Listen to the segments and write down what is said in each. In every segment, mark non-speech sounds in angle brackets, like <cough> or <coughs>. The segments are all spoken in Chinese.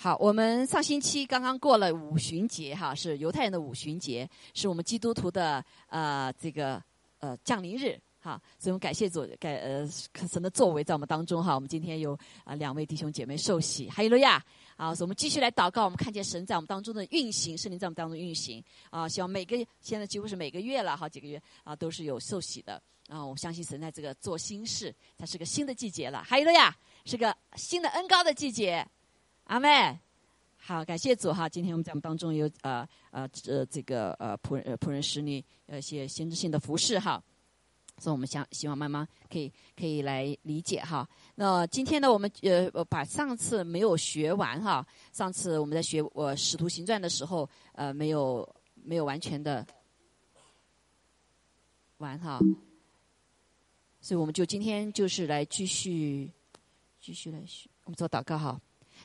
好，我们上星期刚刚过了五旬节，哈，是犹太人的五旬节，是我们基督徒的呃这个呃降临日，哈，所以我们感谢主，感呃神的作为在我们当中，哈，我们今天有啊两位弟兄姐妹受洗，哈利路亚，啊，所以我们继续来祷告，我们看见神在我们当中的运行，圣灵在我们当中运行，啊，希望每个现在几乎是每个月了，好几个月啊都是有受洗的，啊，我相信神在这个做新事，它是个新的季节了，哈利路亚，是个新的恩高的季节。阿妹，好，感谢主哈！今天我们在我们当中有呃呃呃这个呃仆人仆人使女呃一些先知性的服饰哈，所以我们想希望妈妈可以可以来理解哈。那今天呢，我们呃把上次没有学完哈，上次我们在学我使徒行传的时候呃没有没有完全的完哈，所以我们就今天就是来继续继续来学，我们做祷告哈。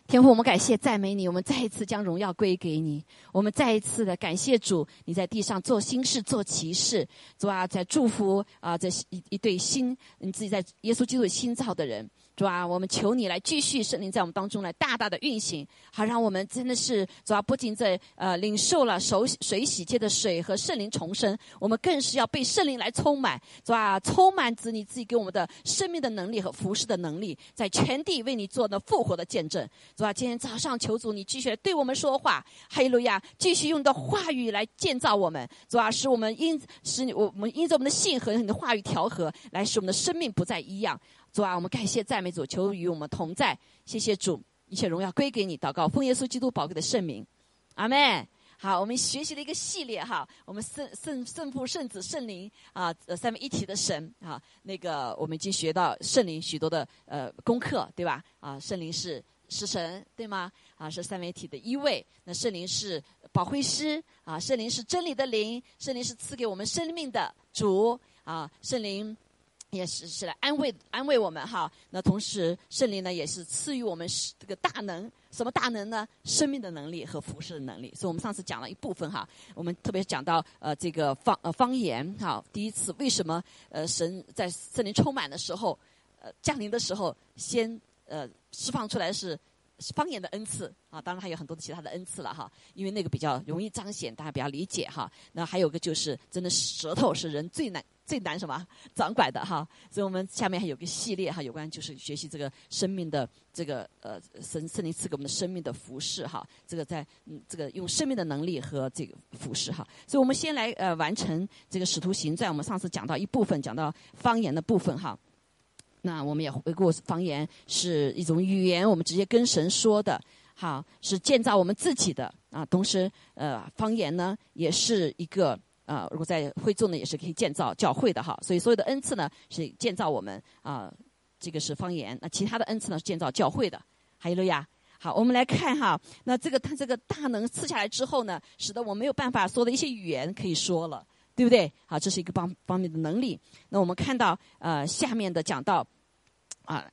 天父，我们感谢赞美你，我们再一次将荣耀归给你。我们再一次的感谢主，你在地上做新事、做奇事，主啊，在祝福啊这一一对新你自己在耶稣基督新造的人。主啊，我们求你来继续圣灵在我们当中来大大的运行，好让我们真的是主啊，不仅在呃领受了手水洗界的水和圣灵重生，我们更是要被圣灵来充满，主啊，充满子你自己给我们的生命的能力和服侍的能力，在全地为你做的复活的见证。主啊，今天早上求主你继续来对我们说话，哈利路亚，继续用你的话语来建造我们，主啊，使我们因使你我们因着我们的信和你的话语调和，来使我们的生命不再一样。主啊，我们感谢赞美主，求与我们同在。谢谢主，一切荣耀归给你。祷告，奉耶稣基督宝贵的圣名，阿门。好，我们学习了一个系列哈，我们圣圣圣父、圣子、圣灵啊，三位一体的神啊。那个我们已经学到圣灵许多的呃功课，对吧？啊，圣灵是是神，对吗？啊，是三位一体的一位。那圣灵是保惠师啊，圣灵是真理的灵，圣灵是赐给我们生命的主啊，圣灵。也是是来安慰安慰我们哈，那同时圣灵呢也是赐予我们这个大能，什么大能呢？生命的能力和服侍的能力。所以我们上次讲了一部分哈，我们特别讲到呃这个方呃方言哈，第一次为什么呃神在圣灵充满的时候，呃降临的时候，先呃释放出来是方言的恩赐啊，当然还有很多其他的恩赐了哈，因为那个比较容易彰显，大家比较理解哈。那还有个就是真的舌头是人最难。最难什么？<laughs> 掌管的哈，所以我们下面还有个系列哈，有关就是学习这个生命的这个呃神圣灵赐给我们的生命的服饰哈，这个在嗯这个用生命的能力和这个服饰哈，所以我们先来呃完成这个使徒行传，我们上次讲到一部分讲到方言的部分哈，那我们也回顾方言是一种语言，我们直接跟神说的，好是建造我们自己的。啊，同时呃方言呢也是一个。啊，如果在会众呢，也是可以建造教会的哈。所以所有的恩赐呢，是建造我们啊，这个是方言。那其他的恩赐呢，是建造教会的。还有了呀，好，我们来看哈。那这个他这个大能赐下来之后呢，使得我没有办法说的一些语言可以说了，对不对？好，这是一个方方面的能力。那我们看到呃下面的讲到啊。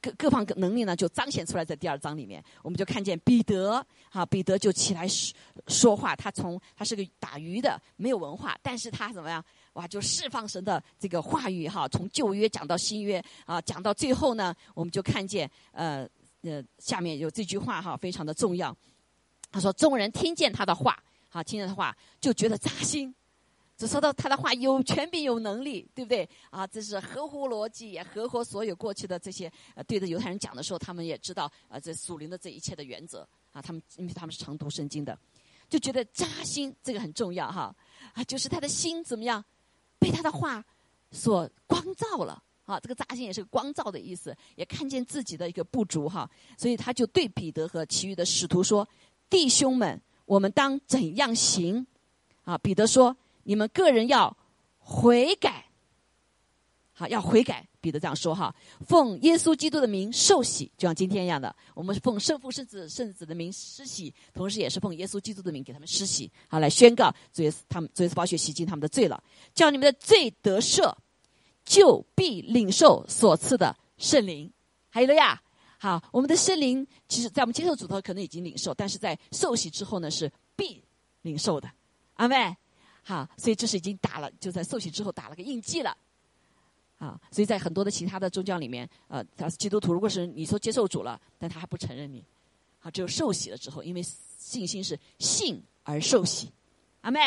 各各方能力呢，就彰显出来在第二章里面。我们就看见彼得，哈，彼得就起来说说话。他从他是个打鱼的，没有文化，但是他怎么样？哇，就释放神的这个话语哈，从旧约讲到新约啊，讲到最后呢，我们就看见呃呃，下面有这句话哈，非常的重要。他说：“众人听见他的话，好，听见他的话，就觉得扎心。”只说到他的话有权柄有能力，对不对？啊，这是合乎逻辑，也合乎所有过去的这些呃对着犹太人讲的时候，他们也知道啊这属灵的这一切的原则啊，他们因为他们是常读圣经的，就觉得扎心这个很重要哈啊，就是他的心怎么样被他的话所光照了啊，这个扎心也是光照的意思，也看见自己的一个不足哈，所以他就对彼得和其余的使徒说：“弟兄们，我们当怎样行？”啊，彼得说。你们个人要悔改，好，要悔改。彼得这样说哈，奉耶稣基督的名受洗，就像今天一样的，我们是奉圣父、圣子、圣子的名施洗，同时也是奉耶稣基督的名给他们施洗，好来宣告，主耶稣他们主耶稣宝血洗净他们的罪了，叫你们的罪得赦，就必领受所赐的圣灵。还有了呀，好，我们的圣灵，其实在我们接受主头可能已经领受，但是在受洗之后呢，是必领受的。阿妹。好，所以这是已经打了，就在受洗之后打了个印记了。啊，所以在很多的其他的宗教里面，呃，他是基督徒，如果是你说接受主了，但他还不承认你，好，只有受洗了之后，因为信心是信而受洗，阿妹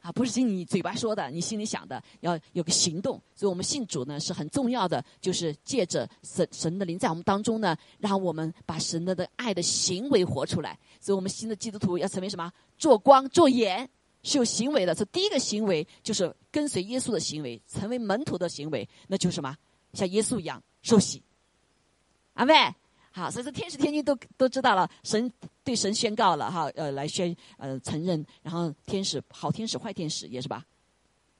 啊，不是仅你嘴巴说的，你心里想的，要有个行动。所以我们信主呢是很重要的，就是借着神神的灵在我们当中呢，让我们把神的的爱的行为活出来。所以我们新的基督徒要成为什么？做光做盐是有行为的。这第一个行为就是跟随耶稣的行为，成为门徒的行为，那就是什么？像耶稣一样受洗，阿妹。好，所以说天使天君都都知道了，神对神宣告了哈，呃，来宣呃承认，然后天使好天使坏天使也是吧，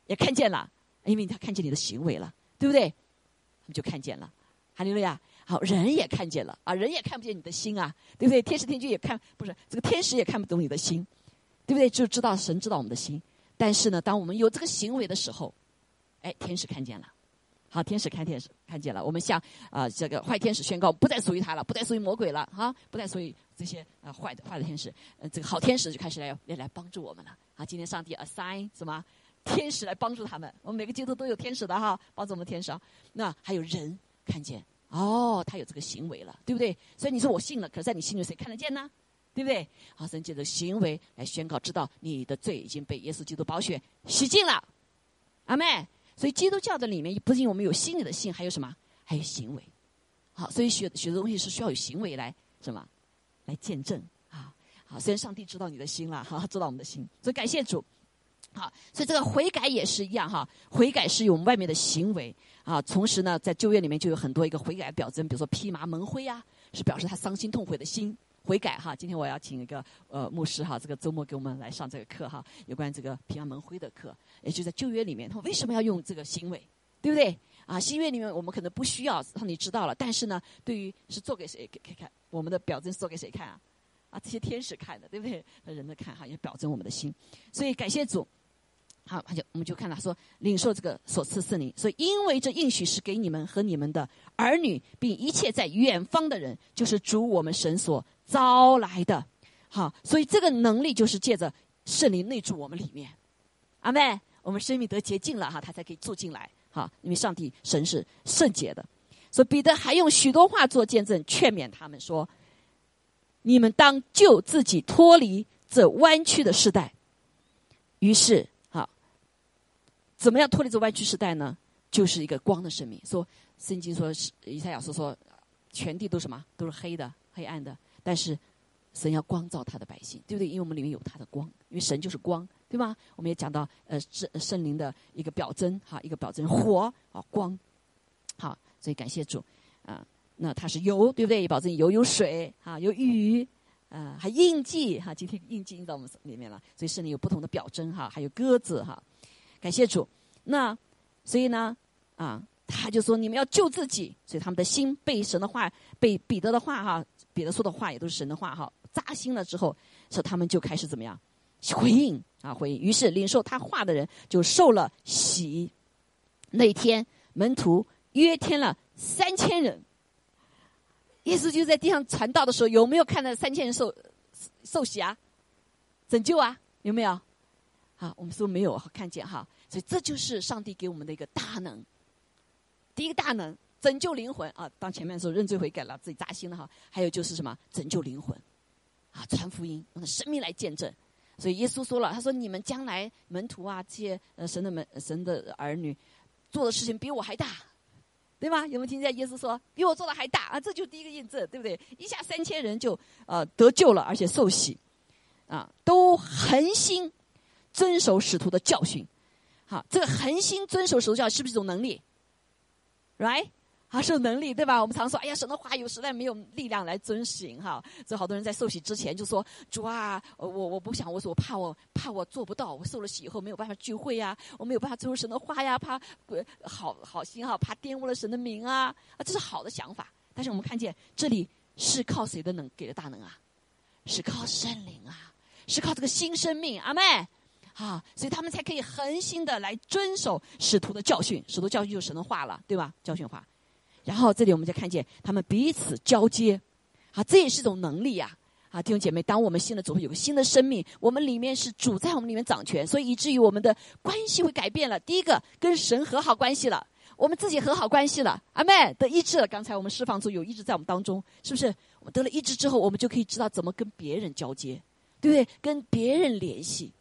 也看见了，因为他看见你的行为了，对不对？他们就看见了，哈利路亚。好，人也看见了啊，人也看不见你的心啊，对不对？天使天君也看不是这个天使也看不懂你的心，对不对？就知道神知道我们的心，但是呢，当我们有这个行为的时候，哎，天使看见了。好，天使看天使看见了，我们向啊这个坏天使宣告，不再属于他了，不再属于魔鬼了，哈，不再属于这些啊坏的坏的天使，呃，这个好天使就开始来来来帮助我们了。啊，今天上帝 assign 什么天使来帮助他们，我们每个基督都有天使的哈，帮助我们天使啊。那还有人看见，哦，他有这个行为了，对不对？所以你说我信了，可是在你心里谁看得见呢？对不对？好，神借着行为来宣告，知道你的罪已经被耶稣基督宝血洗净了，阿妹。所以基督教的里面不仅我们有心里的信，还有什么？还有行为。好，所以学学的东西是需要有行为来什么？来见证啊！好，虽然上帝知道你的心了，哈，知道我们的心，所以感谢主。好，所以这个悔改也是一样哈，悔改是有我们外面的行为啊。同时呢，在旧约里面就有很多一个悔改表征，比如说披麻蒙灰啊，是表示他伤心痛悔的心。悔改哈，今天我要请一个呃牧师哈，这个周末给我们来上这个课哈，有关这个平安门徽的课，也就在旧约里面，他为什么要用这个行为，对不对？啊，新约里面我们可能不需要让你知道了，但是呢，对于是做给谁给看，我们的表征是做给谁看啊？啊，这些天使看的，对不对？人的看哈，也表征我们的心，所以感谢主。好，他就我们就看到说，领受这个所赐圣灵，所以因为这应许是给你们和你们的儿女，并一切在远方的人，就是主我们神所招来的。好，所以这个能力就是借着圣灵内住我们里面。阿妹，我们生命得洁净了哈，他才可以住进来。哈，因为上帝神是圣洁的，所以彼得还用许多话做见证，劝勉他们说：你们当救自己脱离这弯曲的时代。于是。怎么样脱离这弯曲时代呢？就是一个光的生命。说圣经说是，以赛亚说说，全地都什么？都是黑的、黑暗的。但是神要光照他的百姓，对不对？因为我们里面有他的光，因为神就是光，对吧？我们也讲到呃圣圣灵的一个表征，哈，一个表征火啊光。好，所以感谢主啊。那它是油，对不对？保证油有水啊，有雨啊，还印记哈。今天印记印到我们里面了，所以圣灵有不同的表征哈，还有鸽子哈。感谢主，那所以呢，啊，他就说你们要救自己，所以他们的心被神的话、被彼得的话哈，彼得说的话也都是神的话哈，扎心了之后，说他们就开始怎么样回应啊回应，于是领受他话的人就受了洗。那一天门徒约添了三千人，耶稣就在地上传道的时候，有没有看到三千人受受洗啊？拯救啊？有没有？好，我们说没有看见哈，所以这就是上帝给我们的一个大能。第一个大能，拯救灵魂啊！当前面说认罪悔改了，自己扎心了哈。还有就是什么，拯救灵魂，啊，传福音，用生命来见证。所以耶稣说了，他说：“你们将来门徒啊，这些呃神的门神的儿女，做的事情比我还大，对吧？有没有听见耶稣说比我做的还大啊？这就是第一个印证，对不对？一下三千人就呃得救了，而且受洗，啊，都恒心。”遵守使徒的教训，好，这个恒心遵守使徒教是不是一种能力？Right？啊，是能力，对吧？我们常说，哎呀，神的话有实在没有力量来遵行，哈。这好多人在受洗之前就说：“主啊，我我不想，我说我怕我怕我做不到，我受了洗以后没有办法聚会呀，我没有办法遵守神的话呀，怕好好心哈，怕玷污了神的名啊，啊，这是好的想法。但是我们看见这里是靠谁的能给的大能啊？是靠圣灵啊，是靠这个新生命，阿妹。啊，所以他们才可以恒心的来遵守使徒的教训，使徒教训就是神的话了，对吧？教训话。然后这里我们就看见他们彼此交接，啊，这也是一种能力呀！啊，弟兄姐妹，当我们新的主有个新的生命，我们里面是主在我们里面掌权，所以以至于我们的关系会改变了。第一个，跟神和好关系了，我们自己和好关系了，阿妹得医治了。刚才我们释放出有医治在我们当中，是不是？我得了医治之后，我们就可以知道怎么跟别人交接，对不对？跟别人联系。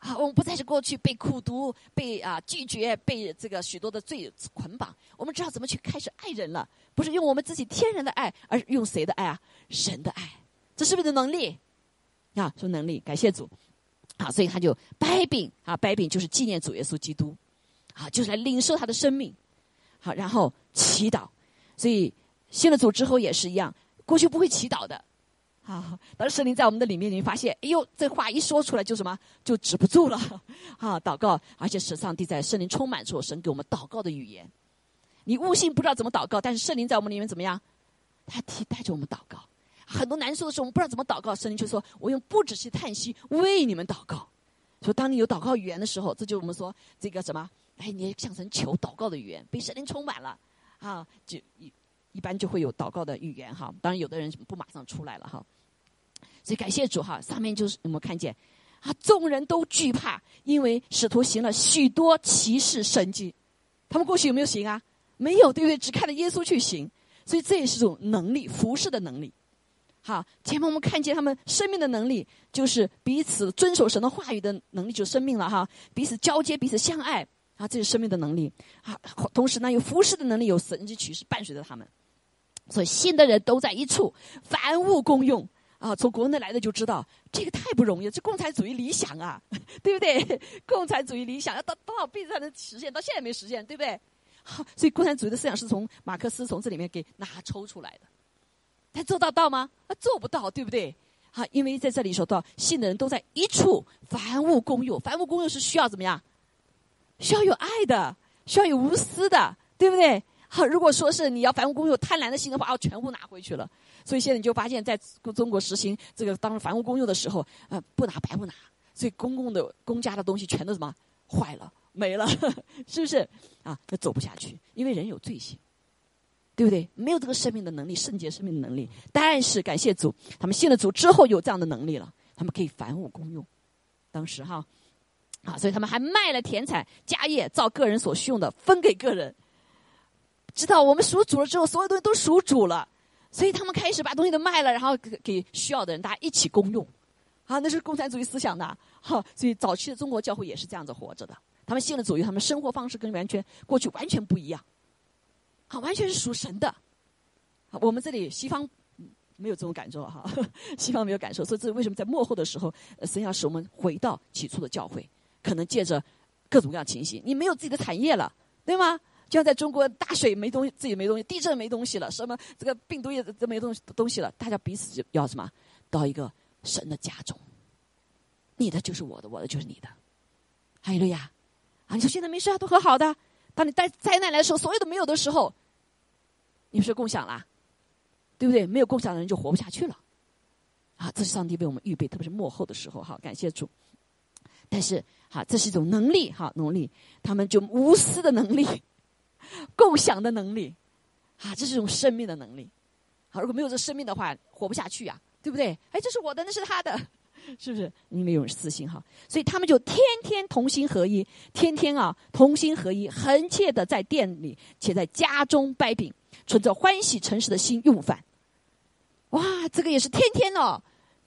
啊，我们不再是过去被苦读、被啊拒绝、被这个许多的罪捆绑。我们知道怎么去开始爱人了，不是用我们自己天然的爱，而是用谁的爱啊？神的爱，这是不是能力？啊，说能力，感谢主。啊，所以他就掰饼啊，掰饼就是纪念主耶稣基督，啊，就是来领受他的生命。好，然后祈祷。所以信了主之后也是一样，过去不会祈祷的。啊！当时圣灵在我们的里面，你会发现，哎呦，这话一说出来就什么，就止不住了。<laughs> 啊，祷告，而且是上帝在圣灵充满之后，神给我们祷告的语言。你悟性不知道怎么祷告，但是圣灵在我们里面怎么样？他替代着我们祷告。很多难受的时候，我们不知道怎么祷告，圣灵就说：“我用不止是叹息为你们祷告。”说当你有祷告语言的时候，这就是我们说这个什么？哎，你向神求祷告的语言，被圣灵充满了啊，就一般就会有祷告的语言哈。当然，有的人不马上出来了哈。所以感谢主哈，上面就是我们看见，啊，众人都惧怕，因为使徒行了许多奇事神迹，他们过去有没有行啊？没有，对不对？只看着耶稣去行，所以这也是种能力，服侍的能力。好，前面我们看见他们生命的能力，就是彼此遵守神的话语的能力，就生命了哈。彼此交接，彼此相爱，啊，这是生命的能力。啊，同时呢，有服侍的能力，有神之启示伴随着他们，所以信的人都在一处，凡物公用。啊，从国内来的就知道这个太不容易了，这共产主义理想啊，<laughs> 对不对？<laughs> 共产主义理想要到多少辈子才能实现？到现在没实现，对不对？好，所以共产主义的思想是从马克思从这里面给拿抽出来的，他做到到吗？他做不到，对不对？好，因为在这里说到信的人都在一处，凡物公用，凡物公用是需要怎么样？需要有爱的，需要有无私的，对不对？好，如果说是你要凡物公用贪婪的心的话，要全部拿回去了。所以现在你就发现，在中国实行这个当房屋公用的时候，呃，不拿白不拿，所以公共的公家的东西全都什么坏了没了，<laughs> 是不是？啊，那走不下去，因为人有罪性，对不对？没有这个生命的能力，圣洁生命的能力。但是感谢主，他们信了主之后有这样的能力了，他们可以凡物公用。当时哈，啊，所以他们还卖了田产家业，照个人所需用的分给个人。知道我们属主了之后，所有东西都属主了。所以他们开始把东西都卖了，然后给给需要的人，大家一起公用，啊，那是共产主义思想的，哈。所以早期的中国教会也是这样子活着的。他们信了主以后，他们生活方式跟完全过去完全不一样，好，完全是属神的。我们这里西方没有这种感受哈，<laughs> 西方没有感受，所以这是为什么在幕后的时候，神要使我们回到起初的教会，可能借着各种各样情形，你没有自己的产业了，对吗？就像在中国，大水没东西，自己没东西；地震没东西了，什么这个病毒也都没东西东西了。大家彼此要什么？到一个神的家中，你的就是我的，我的就是你的。哈利路亚！啊，你说现在没事啊，都和好的。当你带灾难来的时候，所有的没有的时候，你是共享啦，对不对？没有共享的人就活不下去了。啊，这是上帝为我们预备，特别是幕后的时候，哈，感谢主。但是，哈，这是一种能力，哈，能力，他们就无私的能力。<laughs> 共享的能力，啊，这是一种生命的能力。好，如果没有这生命的话，活不下去呀，对不对？哎，这是我的，那是他的，<laughs> 是不是？因为有私心哈，所以他们就天天同心合一，天天啊同心合一，恒切的在店里且在家中掰饼，存着欢喜诚实的心用饭。哇，这个也是天天哦。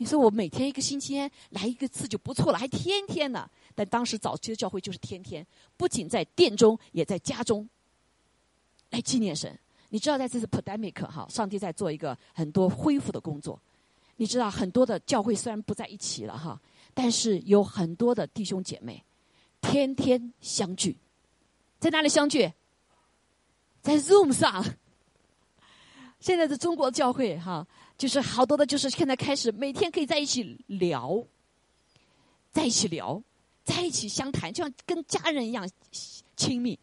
你说我每天一个星期来一个次就不错了，还天天呢？但当时早期的教会就是天天，不仅在殿中，也在家中。来纪念神，你知道在这次 pandemic 哈，上帝在做一个很多恢复的工作。你知道很多的教会虽然不在一起了哈，但是有很多的弟兄姐妹天天相聚，在哪里相聚？在 Zoom 上。<laughs> 现在的中国教会哈，就是好多的，就是现在开始每天可以在一起聊，在一起聊，在一起相谈，就像跟家人一样亲密。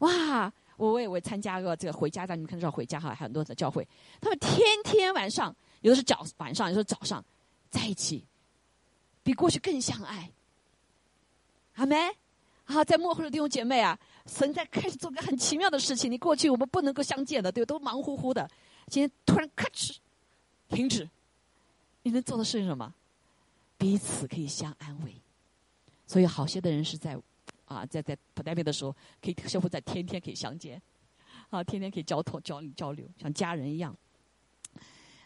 哇！我我也我参加过这个回家的，你们看到回家哈，很多的教会，他们天天晚上，有的是早晚上，有的是早上，在一起，比过去更相爱。好没？好，在幕后的弟兄姐妹啊，神在开始做个很奇妙的事情。你过去我们不能够相见的，对，都忙乎乎的，今天突然咔哧停止，你能做的是什么？彼此可以相安慰。所以好些的人是在。啊，在在不代表的时候，可以相互在天天可以相见，啊，天天可以交通交交流，像家人一样。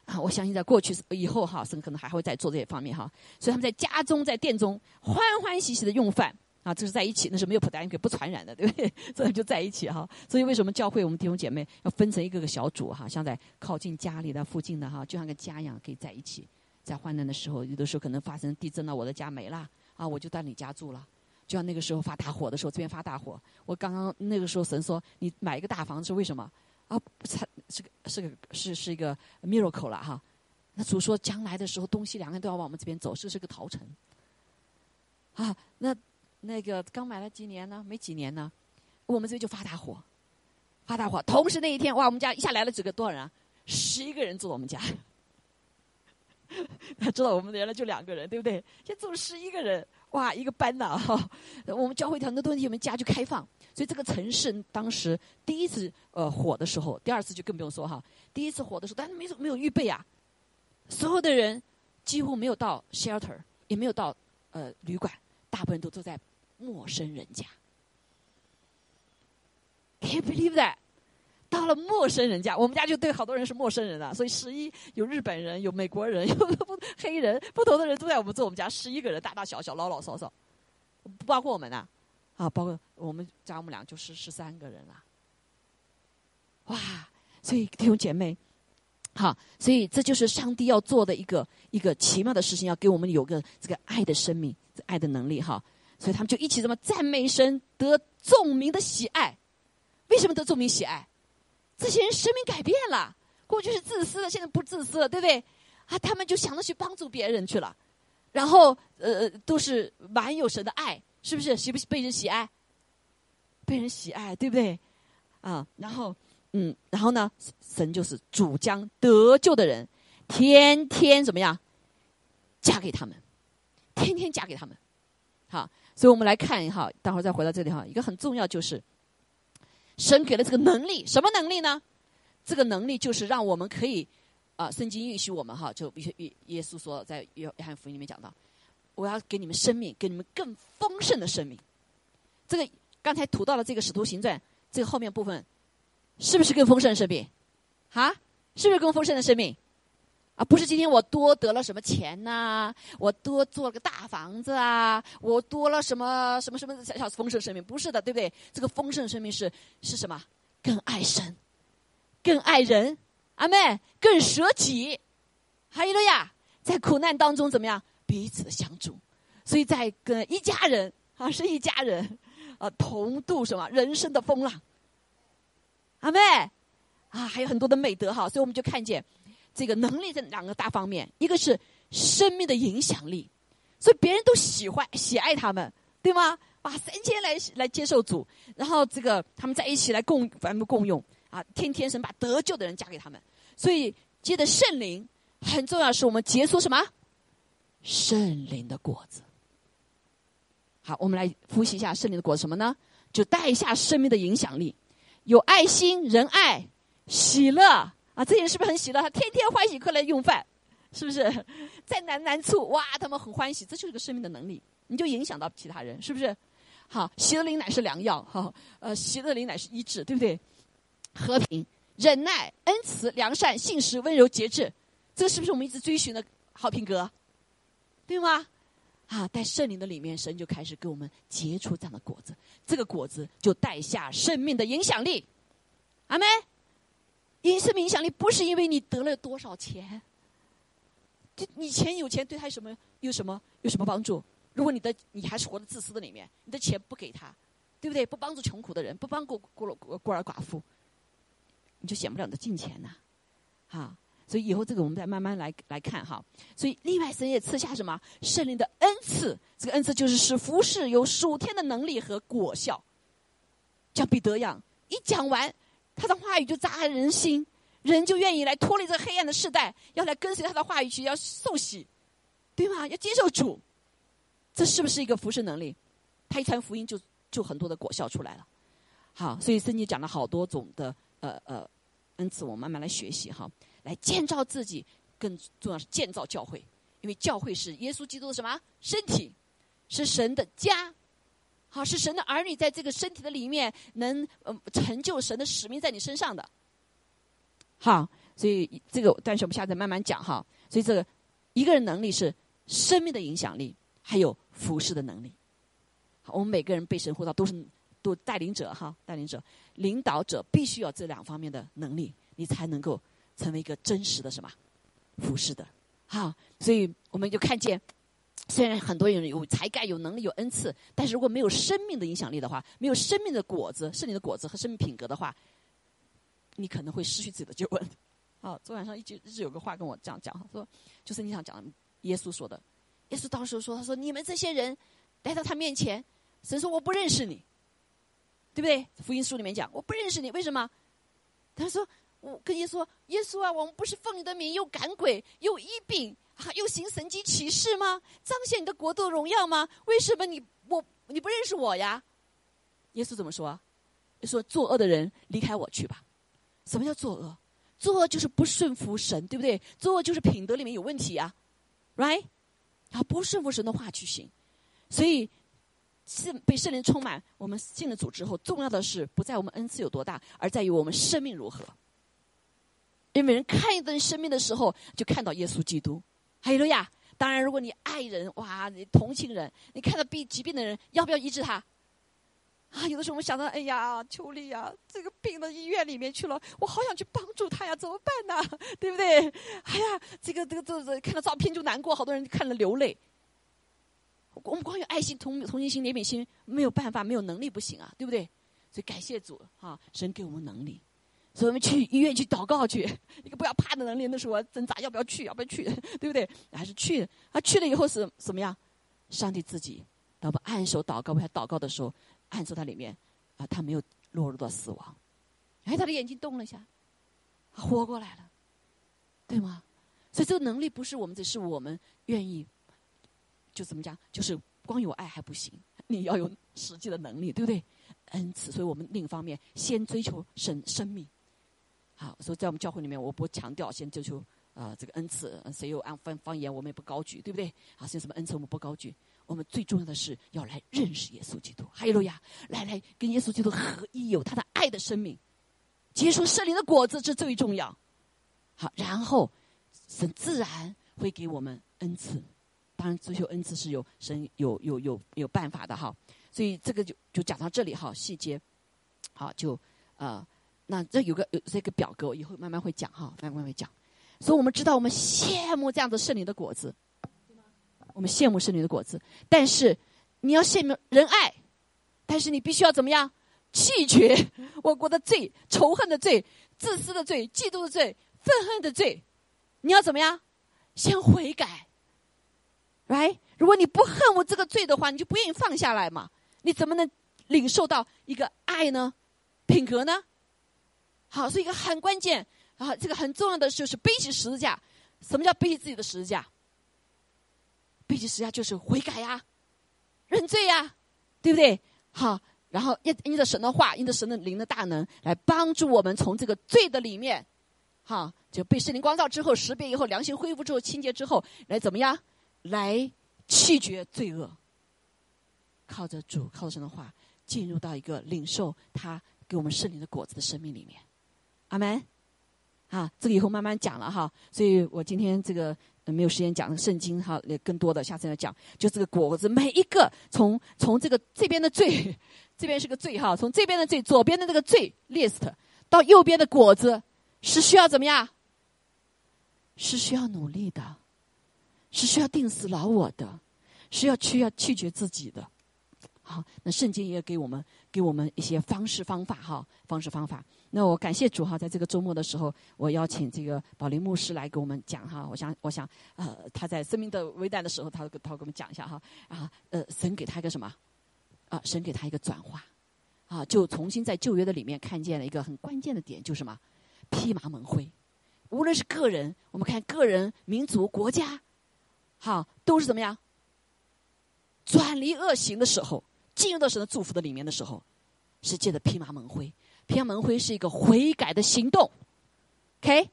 啊，我相信在过去以后哈，神可能还会再做这些方面哈。所以他们在家中在殿中欢欢喜喜的用饭啊，这是在一起，那是没有普达因可不传染的，对不对？<laughs> 所以就在一起哈。所以为什么教会我们弟兄姐妹要分成一个个小组哈？像在靠近家里的附近的哈，就像个家一样，可以在一起。在患难的时候，有的时候可能发生地震了，我的家没了啊，我就到你家住了。就像那个时候发大火的时候，这边发大火，我刚刚那个时候神说你买一个大房子，为什么？啊，才是个是个是是一个 miracle 了哈。那主说将来的时候，东西两岸都要往我们这边走，这是个桃城。啊，那那个刚买了几年呢？没几年呢，我们这就发大火，发大火。同时那一天，哇，我们家一下来了几个多少人啊？十一个人住我们家。<laughs> 他知道我们原来就两个人，对不对？现在住了十一个人。哇，一个班呐哈！<laughs> 我们教会很多东西，我们家就开放，所以这个城市当时第一次呃火的时候，第二次就更不用说哈。第一次火的时候，但是没没有预备啊，所有的人几乎没有到 shelter，也没有到呃旅馆，大部分都住在陌生人家。Can't believe that？到了陌生人家，我们家就对好多人是陌生人了。所以十一有日本人，有美国人，<laughs> 有不黑人，不同的人都在我们住我们家，十一个人，大大小小，老老少少，不包括我们呐，啊，包括我们家我们俩就是十三个人了。哇！所以弟兄姐妹，好，所以这就是上帝要做的一个一个奇妙的事情，要给我们有个这个爱的生命，爱的能力哈。所以他们就一起这么赞美神，得众民的喜爱。为什么得众民喜爱？这些人生命改变了，过去是自私的，现在不自私了，对不对？啊，他们就想着去帮助别人去了，然后呃，都是满有神的爱，是不是？喜不被人喜爱？被人喜爱，对不对？啊，然后嗯，然后呢，神就是主将得救的人，天天怎么样？嫁给他们，天天嫁给他们。好，所以我们来看一下，待会儿再回到这里哈，一个很重要就是。神给了这个能力，什么能力呢？这个能力就是让我们可以，啊，圣经允许我们哈，就耶耶耶稣说在约约翰福音里面讲到，我要给你们生命，给你们更丰盛的生命。这个刚才读到了这个使徒行传，这个后面部分，是不是更丰盛的生命？啊，是不是更丰盛的生命？啊，不是今天我多得了什么钱呐？我多做了个大房子啊？我多了什么什么什么小丰盛生命？不是的，对不对？这个丰盛生命是是什么？更爱神，更爱人，阿妹更舍己，还有了呀，在苦难当中怎么样？彼此相助，所以在跟一家人啊，是一家人啊，同度什么人生的风浪，阿妹啊，还有很多的美德哈，所以我们就看见。这个能力在两个大方面，一个是生命的影响力，所以别人都喜欢喜爱他们，对吗？哇，三千来来接受主，然后这个他们在一起来共咱们共用啊，天天神把得救的人嫁给他们，所以接着圣灵很重要，是我们结出什么圣灵的果子。好，我们来复习一下圣灵的果子什么呢？就带一下生命的影响力，有爱心、仁爱、喜乐。啊，这些人是不是很喜乐？他天天欢喜快乐用饭，是不是？<laughs> 在难难处，哇，他们很欢喜，这就是个生命的能力，你就影响到其他人，是不是？好，喜乐灵乃是良药，哈，呃，喜乐灵乃是医治，对不对？和平、忍耐、恩慈、良善、信实、温柔、节制，这是不是我们一直追寻的好品格？对吗？啊，在圣灵的里面，神就开始给我们结出这样的果子，这个果子就带下生命的影响力。阿门。影生命影响力不是因为你得了多少钱，就你钱有钱对他什么有什么有什么帮助？如果你的你还是活在自私的里面，你的钱不给他，对不对？不帮助穷苦的人，不帮孤孤孤孤儿寡妇，你就显不了你的金钱呐，哈！所以以后这个我们再慢慢来来看哈。所以另外神也赐下什么圣灵的恩赐，这个恩赐就是使服侍有属天的能力和果效，像彼得一样，一讲完。他的话语就扎人心，人就愿意来脱离这黑暗的时代，要来跟随他的话语去，要受洗，对吗？要接受主，这是不是一个服侍能力？他一传福音，就就很多的果效出来了。好，所以圣经讲了好多种的呃呃恩赐，我们慢慢来学习哈，来建造自己，更重要是建造教会，因为教会是耶稣基督的什么身体，是神的家。好，是神的儿女在这个身体的里面，能呃成就神的使命在你身上的。好，所以这个，但是我们下次慢慢讲哈。所以这个一个人能力是生命的影响力，还有服侍的能力。好，我们每个人被神呼召都是都带领者哈，带领者、领导者必须要这两方面的能力，你才能够成为一个真实的什么服侍的。好，所以我们就看见，虽然很多人有才干、有能力、有恩赐，但是如果没有生命的影响力的话，没有生命的果子，是你的果子和生命品格的话，你可能会失去自己的救恩。好，<laughs> 昨晚上一直一直有个话跟我这样讲，说就是你想讲耶稣说的，耶稣当时说，他说你们这些人来到他面前，神说我不认识你，对不对？福音书里面讲我不认识你，为什么？他说我跟耶稣，耶稣啊，我们不是奉你的名又赶鬼又医病，又行神迹奇事吗？彰显你的国度荣耀吗？为什么你我你不认识我呀？耶稣怎么说？说作恶的人离开我去吧。什么叫作恶？作恶就是不顺服神，对不对？作恶就是品德里面有问题啊，right？啊，不顺服神的话去行，所以是被圣灵充满。我们进了主之后，重要的是不在我们恩赐有多大，而在于我们生命如何。因为人看一个人生命的时候，就看到耶稣基督。还有了呀，当然，如果你爱人，哇，你同情人，你看到病疾病的人，要不要医治他？啊，有的时候我们想到，哎呀，秋丽呀，这个病到医院里面去了，我好想去帮助他呀，怎么办呢？<laughs> 对不对？哎呀，这个这个这这看到照片就难过，好多人看了流泪。我们光有爱心、同同情心、怜悯心，没有办法，没有能力不行啊，对不对？所以感谢主啊，神给我们能力，所以我们去医院去祷告去，<laughs> 一个不要怕的能力。那时候我挣扎要不要去，要不要去，<laughs> 对不对？还是去啊？去了以后是怎么样？上帝自己，当我们按手祷告为他祷告的时候。按手他里面，啊，他没有落入到死亡，哎，他的眼睛动了一下，活过来了，对吗？所以这个能力不是我们，只是我们愿意，就怎么讲，就是光有爱还不行，你要有实际的能力，对不对？恩赐，所以我们另一方面先追求生生命。好，所以在我们教会里面，我不强调先追求啊这个恩赐，谁有按方方言，我们也不高举，对不对？啊，是什么恩赐，我们不高举。我们最重要的是要来认识耶稣基督，哈利路亚！来来，跟耶稣基督合一，有他的爱的生命，结出圣灵的果子，这最重要。好，然后神自然会给我们恩赐。当然，追求恩赐是有神有有有有办法的哈。所以这个就就讲到这里哈，细节好就呃，那这有个有这个表格，我以后慢慢会讲哈，慢慢会讲。所以我们知道，我们羡慕这样的圣灵的果子。我们羡慕圣女的果子，但是你要羡慕仁爱，但是你必须要怎么样？弃绝 <laughs> 我国的罪、仇恨的罪、自私的罪、嫉妒的罪、愤恨的罪。你要怎么样？先悔改，right？如果你不恨我这个罪的话，你就不愿意放下来嘛？你怎么能领受到一个爱呢？品格呢？好，是一个很关键啊，这个很重要的就是背起十字架。什么叫背起自己的十字架？背起十字架就是悔改呀，认罪呀，对不对？好，然后因因着神的话，因着神的灵的大能，来帮助我们从这个罪的里面，哈，就被圣灵光照之后，识别以后，良心恢复之后，清洁之后，来怎么样？来弃绝罪恶，靠着主，靠着神的话，进入到一个领受他给我们圣灵的果子的生命里面。阿门。啊，这个以后慢慢讲了哈，所以我今天这个。没有时间讲圣经哈，也更多的下次要讲。就这个果子，每一个从从这个这边的罪，这边是个罪哈，从这边的罪，左边的这个罪 list 到右边的果子，是需要怎么样？是需要努力的，是需要定死老我的，是要去要拒绝自己的。好，那圣经也给我们给我们一些方式方法哈，方式方法。那我感谢主哈，在这个周末的时候，我邀请这个宝林牧师来给我们讲哈。我想，我想，呃，他在生命的危难的时候，他他给我们讲一下哈。啊，呃，神给他一个什么？啊，神给他一个转化，啊，就重新在旧约的里面看见了一个很关键的点，就是什么？披麻蒙灰。无论是个人，我们看个人、民族、国家，好，都是怎么样？转离恶行的时候，进入到神的祝福的里面的时候，是借着披麻蒙灰。披麻蒙灰是一个悔改的行动，OK？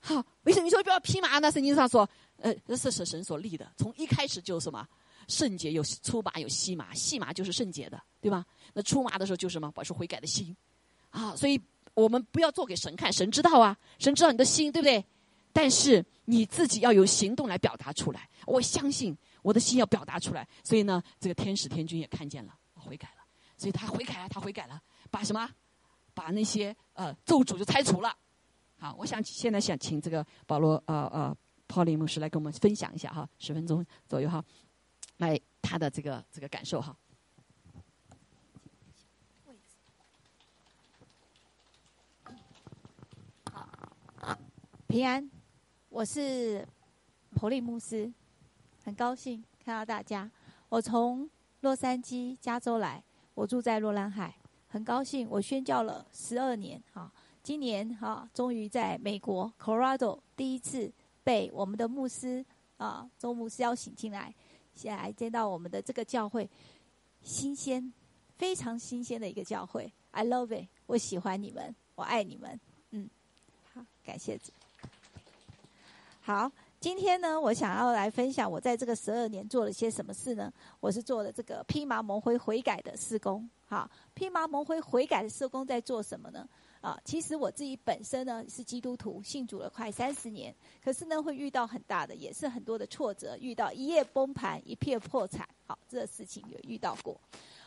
好，为什么你说不要披麻呢？圣经上说，呃，这是神所立的，从一开始就什么圣洁，有出麻有细麻，细麻就是圣洁的，对吧？那出麻的时候就是什么？保持悔改的心啊！所以我们不要做给神看，神知道啊，神知道你的心，对不对？但是你自己要有行动来表达出来。我相信我的心要表达出来，所以呢，这个天使天君也看见了，悔改了，所以他悔改了，他悔改了，把什么，把那些呃咒诅就拆除了。好，我想现在想请这个保罗呃呃 p 利牧师来跟我们分享一下哈，十分钟左右哈，来他的这个这个感受哈。平安，我是普利牧师，很高兴看到大家。我从洛杉矶加州来，我住在洛兰海，很高兴。我宣教了十二年，哈，今年哈终于在美国 Colorado 第一次被我们的牧师啊周牧师邀请进来，先来见到我们的这个教会，新鲜，非常新鲜的一个教会。I love it，我喜欢你们，我爱你们，嗯，好，感谢。好，今天呢，我想要来分享我在这个十二年做了些什么事呢？我是做了这个披麻蒙灰悔改的施工。好，披麻蒙灰悔改的社工在做什么呢？啊，其实我自己本身呢是基督徒，信主了快三十年，可是呢会遇到很大的，也是很多的挫折，遇到一夜崩盘、一片破产，好，这个事情有遇到过。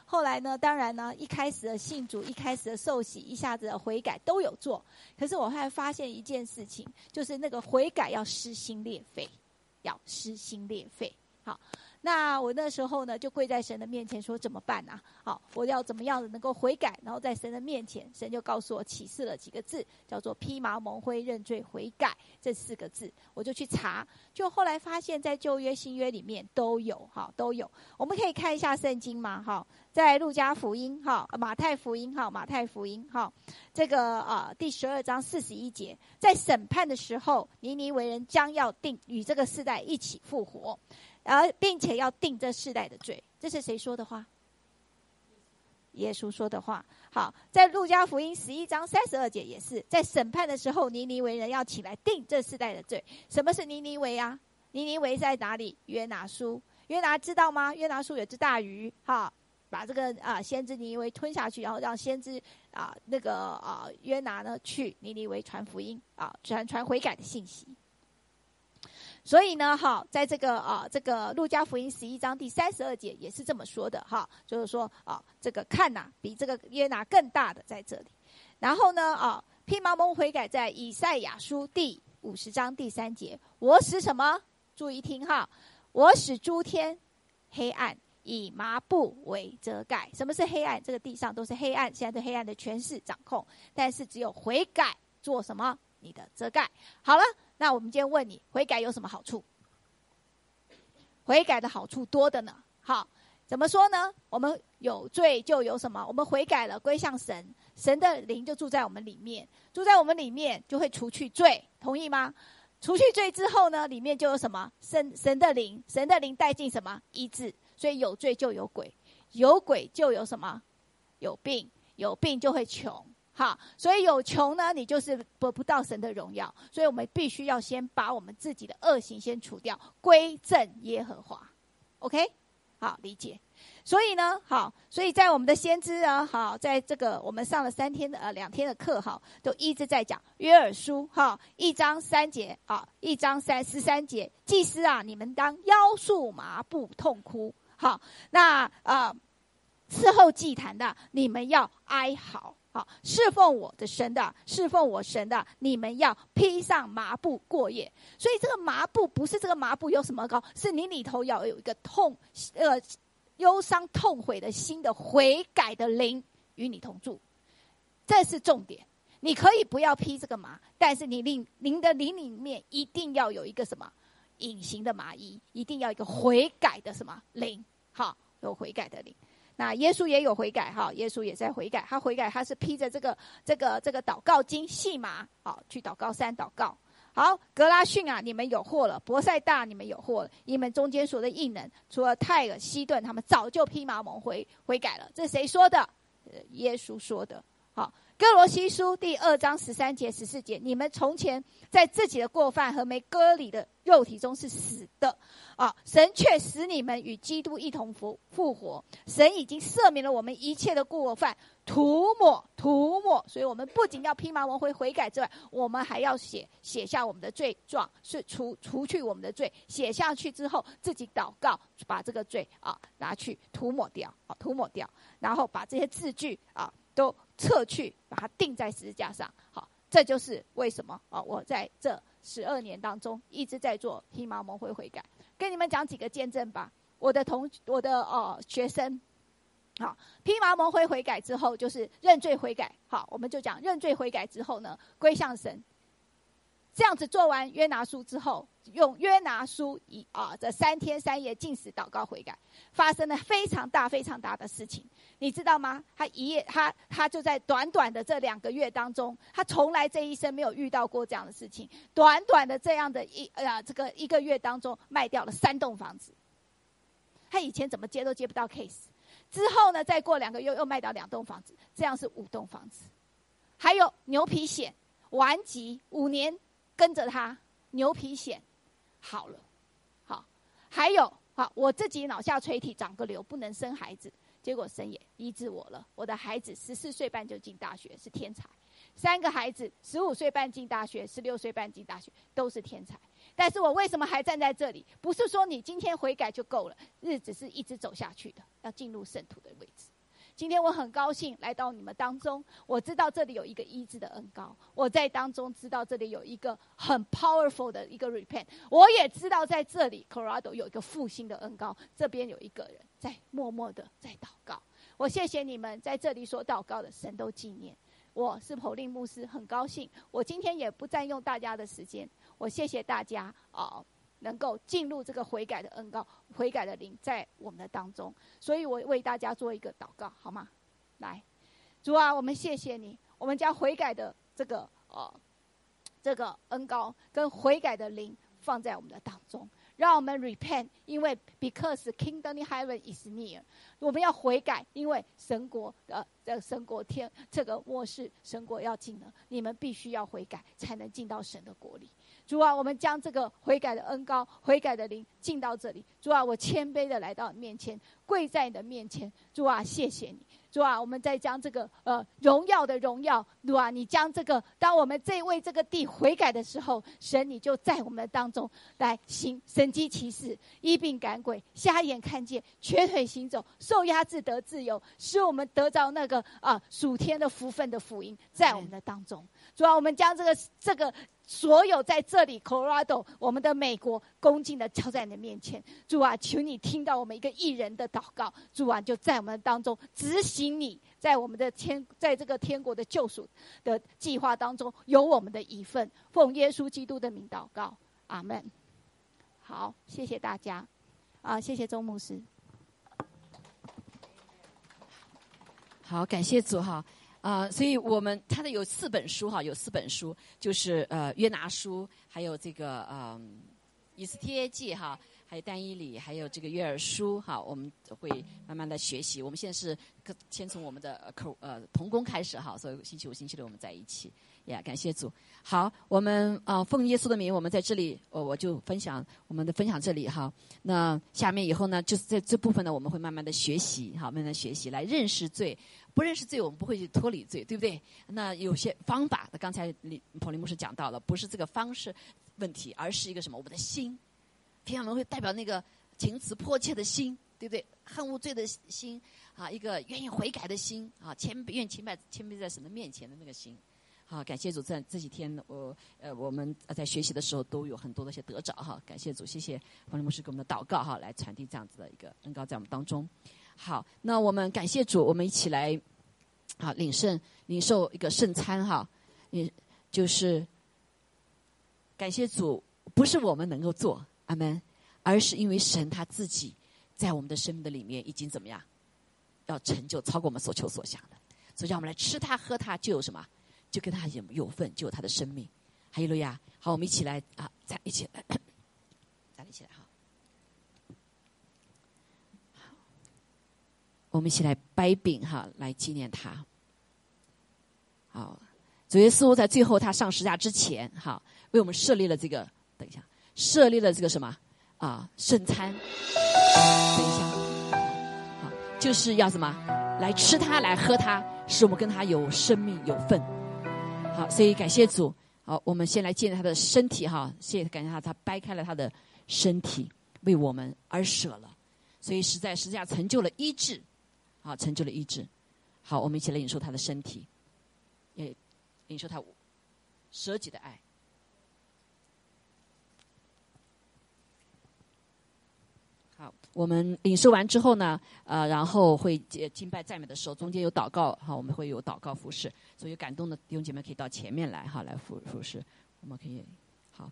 后来呢？当然呢，一开始的信主，一开始的受洗，一下子的悔改都有做。可是我还发现一件事情，就是那个悔改要撕心裂肺，要撕心裂肺。好。那我那时候呢，就跪在神的面前说：“怎么办呢？好，我要怎么样能够悔改？然后在神的面前，神就告诉我启示了几个字，叫做‘披麻蒙灰认罪悔改’这四个字。我就去查，就后来发现，在旧约、新约里面都有，哈，都有。我们可以看一下圣经嘛，哈，在路加福音，哈，马太福音，哈，马太福音，哈，这个啊，第十二章四十一节，在审判的时候，尼尼为人将要定与这个世代一起复活。”而并且要定这世代的罪，这是谁说的话？耶稣说的话。好，在路加福音十一章三十二节也是，在审判的时候，尼尼为人要起来定这世代的罪。什么是尼尼为啊？尼尼为在哪里？约拿书，约拿知道吗？约拿书有只大鱼，哈，把这个啊先知尼尼为吞下去，然后让先知啊那个啊约拿呢去尼尼为传福音啊，传传悔改的信息。所以呢，哈，在这个啊，这个路加福音十一章第三十二节也是这么说的，哈，就是说啊，这个看呐，比这个约拿更大的在这里。然后呢，啊，披麻蒙悔改在以赛亚书第五十章第三节，我使什么？注意听哈，我使诸天黑暗，以麻布为遮盖。什么是黑暗？这个地上都是黑暗，现在对黑暗的权势掌控，但是只有悔改做什么？你的遮盖。好了。那我们今天问你，悔改有什么好处？悔改的好处多的呢。好，怎么说呢？我们有罪就有什么？我们悔改了，归向神，神的灵就住在我们里面，住在我们里面就会除去罪，同意吗？除去罪之后呢，里面就有什么？神神的灵，神的灵带进什么？医治。所以有罪就有鬼，有鬼就有什么？有病，有病就会穷。好，所以有穷呢，你就是得不到神的荣耀。所以我们必须要先把我们自己的恶行先除掉，归正耶和华。OK，好理解。所以呢，好，所以在我们的先知啊，好，在这个我们上了三天的呃两天的课，哈，都一直在讲约尔书，哈，一章三节，啊，一章三十三节，祭司啊，你们当腰束麻布痛哭，好，那啊伺候祭坛的，你们要哀嚎。好，侍奉我的神的，侍奉我神的，你们要披上麻布过夜。所以这个麻布不是这个麻布有什么高，是你里头要有一个痛，呃，忧伤痛悔的心的悔改的灵与你同住，这是重点。你可以不要披这个麻，但是你灵灵的灵里面一定要有一个什么隐形的麻衣，一定要一个悔改的什么灵，好，有悔改的灵。那耶稣也有悔改哈，耶稣也在悔改。他悔改，他是披着这个这个这个祷告经细麻，好去祷告山祷告。好，格拉逊啊，你们有祸了；博塞大，你们有祸了。你们中间所的异能，除了泰尔西顿，他们早就披麻蒙灰悔改了。这是谁说的？耶稣说的。好，哥罗西书第二章十三节、十四节，你们从前在自己的过犯和没割礼的肉体中是死的，啊，神却使你们与基督一同复复活。神已经赦免了我们一切的过犯，涂抹涂抹。所以我们不仅要披麻蒙灰悔改之外，我们还要写写下我们的罪状，是除除去我们的罪。写下去之后，自己祷告，把这个罪啊拿去涂抹掉，啊涂抹掉，然后把这些字句啊都。撤去，把它钉在十字架上。好，这就是为什么啊！我在这十二年当中一直在做披麻蒙灰悔改。跟你们讲几个见证吧。我的同我的哦学生，好，披麻蒙灰悔改之后就是认罪悔改。好，我们就讲认罪悔改之后呢，归向神。这样子做完约拿书之后，用约拿书以啊这三天三夜进食祷告悔改，发生了非常大非常大的事情，你知道吗？他一夜他他就在短短的这两个月当中，他从来这一生没有遇到过这样的事情。短短的这样的一啊这个一个月当中，卖掉了三栋房子。他以前怎么接都接不到 case，之后呢，再过两个月又卖掉两栋房子，这样是五栋房子。还有牛皮癣顽疾五年。跟着他，牛皮癣好了，好，还有好，我自己脑下垂体长个瘤，不能生孩子，结果神也医治我了。我的孩子十四岁半就进大学，是天才；三个孩子十五岁半进大学，十六岁半进大学，都是天才。但是我为什么还站在这里？不是说你今天悔改就够了，日子是一直走下去的，要进入圣徒的位置。今天我很高兴来到你们当中，我知道这里有一个医治的恩高，我在当中知道这里有一个很 powerful 的一个 repent，我也知道在这里 Colorado 有一个复兴的恩高，这边有一个人在默默的在祷告，我谢谢你们在这里所祷告的神都纪念，我是普令牧师，很高兴，我今天也不占用大家的时间，我谢谢大家啊。能够进入这个悔改的恩告，悔改的灵在我们的当中，所以我为大家做一个祷告，好吗？来，主啊，我们谢谢你，我们将悔改的这个呃这个恩高跟悔改的灵放在我们的当中，让我们 repent，因为 because kingdom in heaven is near，我们要悔改，因为神国的的神国天这个末世神国要进了，你们必须要悔改，才能进到神的国里。主啊，我们将这个悔改的恩高、悔改的灵进到这里。主啊，我谦卑的来到你面前，跪在你的面前。主啊，谢谢你。主啊，我们再将这个呃荣耀的荣耀，主啊，你将这个，当我们这为这个地悔改的时候，神你就在我们当中来行神机骑士，医病赶鬼，瞎眼看见，瘸腿行走，受压制得自由，使我们得着那个啊属天的福分的福音，在我们的当中。主啊，我们将这个这个。所有在这里，Colorado，我们的美国，恭敬的交在的面前。主啊，求你听到我们一个艺人的祷告。主啊，就在我们当中执行你在我们的天，在这个天国的救赎的计划当中有我们的一份。奉耶稣基督的名祷告，阿门。好，谢谢大家。啊，谢谢周牧师。好，感谢主哈。啊，所以我们他的有四本书哈，有四本书，就是呃约拿书，还有这个呃以斯帖记哈，还有但以理，还有这个约尔书哈，我们会慢慢的学习。我们现在是先从我们的口呃童工开始哈，所以星期五、星期六我们在一起，呀，感谢主。好，我们啊奉耶稣的名，我们在这里，我我就分享我们的分享这里哈。那下面以后呢，就是在这部分呢，我们会慢慢的学习，好，慢慢学习来认识罪。不认识罪，我们不会去脱离罪，对不对？那有些方法，刚才李普林牧师讲到了，不是这个方式问题，而是一个什么？我们的心，平安门会代表那个情辞迫切的心，对不对？恨无罪的心啊，一个愿意悔改的心啊，谦卑愿谦卑谦卑在神的面前的那个心。好，感谢主，在这几天我呃我们在学习的时候都有很多的一些得着哈，感谢主，谢谢黄林牧师给我们的祷告哈，来传递这样子的一个恩高在我们当中。好，那我们感谢主，我们一起来，好领圣领受一个圣餐哈，也就是感谢主，不是我们能够做阿门，而是因为神他自己在我们的生命的里面已经怎么样，要成就超过我们所求所想的，所以让我们来吃它喝它，就有什么，就跟他有有份，就有他的生命。还有路亚，好，我们一起来啊，再 <coughs> 一起来，再一起来哈。我们一起来掰饼哈，来纪念他。好。主耶稣在最后他上十字架之前，哈，为我们设立了这个，等一下，设立了这个什么啊圣餐，等一下，好，就是要什么来吃它，来喝它，使我们跟他有生命有份。好，所以感谢主。好，我们先来见他的身体哈，谢谢感谢他，他掰开了他的身体，为我们而舍了，所以实在实际上成就了医治，好，成就了医治。好，我们一起来领受他的身体，也领受他舍己的爱。好，我们领受完之后呢，呃，然后会敬拜赞美的时候，中间有祷告，哈，我们会有祷告服饰，所以感动的弟兄姐妹可以到前面来，哈，来服服侍。我们可以好，